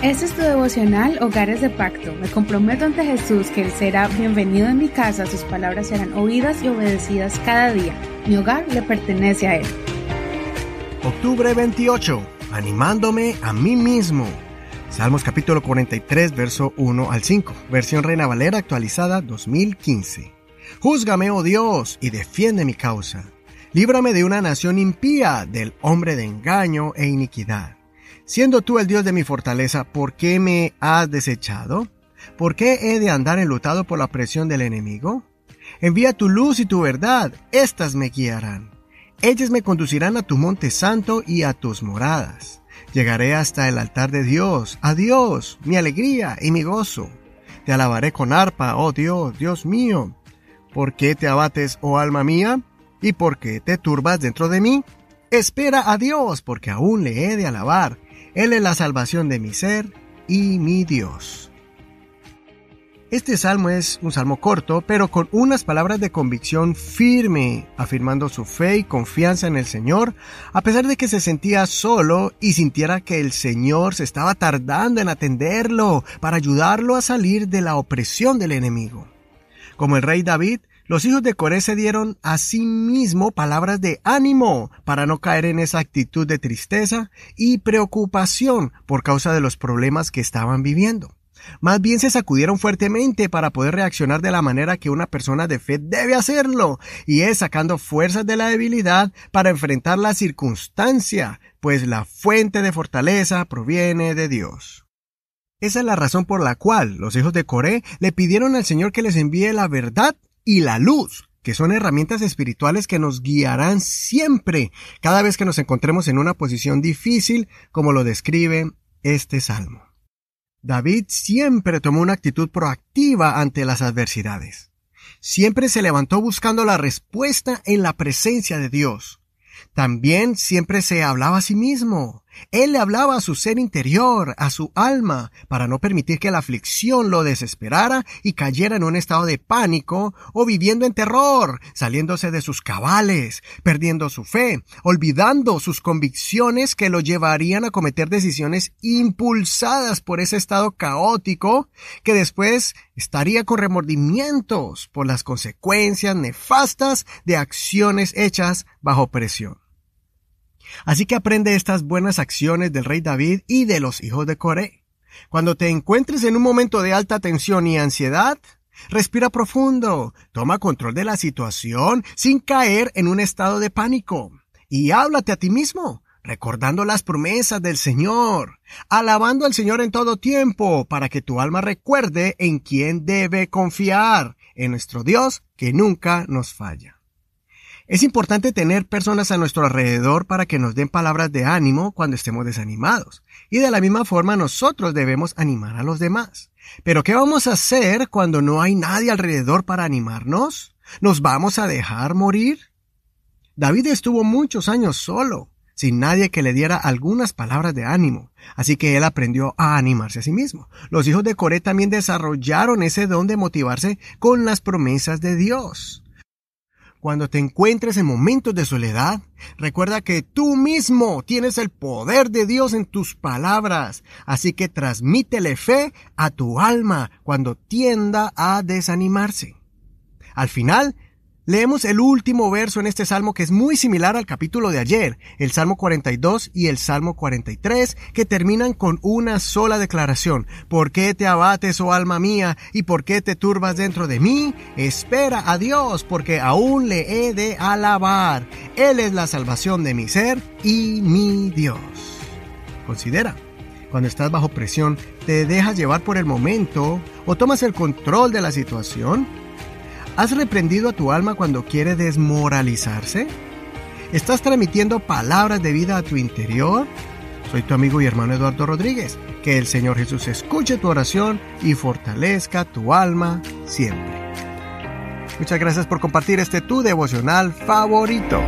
Este es tu devocional Hogares de Pacto. Me comprometo ante Jesús que Él será bienvenido en mi casa, sus palabras serán oídas y obedecidas cada día. Mi hogar le pertenece a Él. Octubre 28. Animándome a mí mismo. Salmos capítulo 43, verso 1 al 5. Versión Reina Valera actualizada 2015. Júzgame, oh Dios, y defiende mi causa. Líbrame de una nación impía, del hombre de engaño e iniquidad Siendo tú el Dios de mi fortaleza, ¿por qué me has desechado? ¿Por qué he de andar enlutado por la presión del enemigo? Envía tu luz y tu verdad, éstas me guiarán. Ellas me conducirán a tu monte santo y a tus moradas. Llegaré hasta el altar de Dios, a Dios, mi alegría y mi gozo. Te alabaré con arpa, oh Dios, Dios mío. ¿Por qué te abates, oh alma mía? ¿Y por qué te turbas dentro de mí? Espera a Dios, porque aún le he de alabar él es la salvación de mi ser y mi Dios. Este salmo es un salmo corto, pero con unas palabras de convicción firme, afirmando su fe y confianza en el Señor, a pesar de que se sentía solo y sintiera que el Señor se estaba tardando en atenderlo para ayudarlo a salir de la opresión del enemigo. Como el rey David, los hijos de Coré se dieron a sí mismo palabras de ánimo para no caer en esa actitud de tristeza y preocupación por causa de los problemas que estaban viviendo. Más bien se sacudieron fuertemente para poder reaccionar de la manera que una persona de fe debe hacerlo, y es sacando fuerzas de la debilidad para enfrentar la circunstancia, pues la fuente de fortaleza proviene de Dios. Esa es la razón por la cual los hijos de Coré le pidieron al Señor que les envíe la verdad y la luz, que son herramientas espirituales que nos guiarán siempre cada vez que nos encontremos en una posición difícil, como lo describe este salmo. David siempre tomó una actitud proactiva ante las adversidades. Siempre se levantó buscando la respuesta en la presencia de Dios. También siempre se hablaba a sí mismo. Él le hablaba a su ser interior, a su alma, para no permitir que la aflicción lo desesperara y cayera en un estado de pánico o viviendo en terror, saliéndose de sus cabales, perdiendo su fe, olvidando sus convicciones que lo llevarían a cometer decisiones impulsadas por ese estado caótico que después estaría con remordimientos por las consecuencias nefastas de acciones hechas bajo presión. Así que aprende estas buenas acciones del rey David y de los hijos de Coré. Cuando te encuentres en un momento de alta tensión y ansiedad, respira profundo, toma control de la situación sin caer en un estado de pánico y háblate a ti mismo, recordando las promesas del Señor, alabando al Señor en todo tiempo, para que tu alma recuerde en quién debe confiar, en nuestro Dios que nunca nos falla. Es importante tener personas a nuestro alrededor para que nos den palabras de ánimo cuando estemos desanimados. Y de la misma forma nosotros debemos animar a los demás. Pero ¿qué vamos a hacer cuando no hay nadie alrededor para animarnos? ¿Nos vamos a dejar morir? David estuvo muchos años solo, sin nadie que le diera algunas palabras de ánimo, así que él aprendió a animarse a sí mismo. Los hijos de Coré también desarrollaron ese don de motivarse con las promesas de Dios. Cuando te encuentres en momentos de soledad, recuerda que tú mismo tienes el poder de Dios en tus palabras, así que transmítele fe a tu alma cuando tienda a desanimarse. Al final, Leemos el último verso en este salmo que es muy similar al capítulo de ayer, el Salmo 42 y el Salmo 43, que terminan con una sola declaración. ¿Por qué te abates, oh alma mía, y por qué te turbas dentro de mí? Espera a Dios, porque aún le he de alabar. Él es la salvación de mi ser y mi Dios. Considera. Cuando estás bajo presión, ¿te dejas llevar por el momento o tomas el control de la situación? ¿Has reprendido a tu alma cuando quiere desmoralizarse? ¿Estás transmitiendo palabras de vida a tu interior? Soy tu amigo y hermano Eduardo Rodríguez. Que el Señor Jesús escuche tu oración y fortalezca tu alma siempre. Muchas gracias por compartir este tu devocional favorito.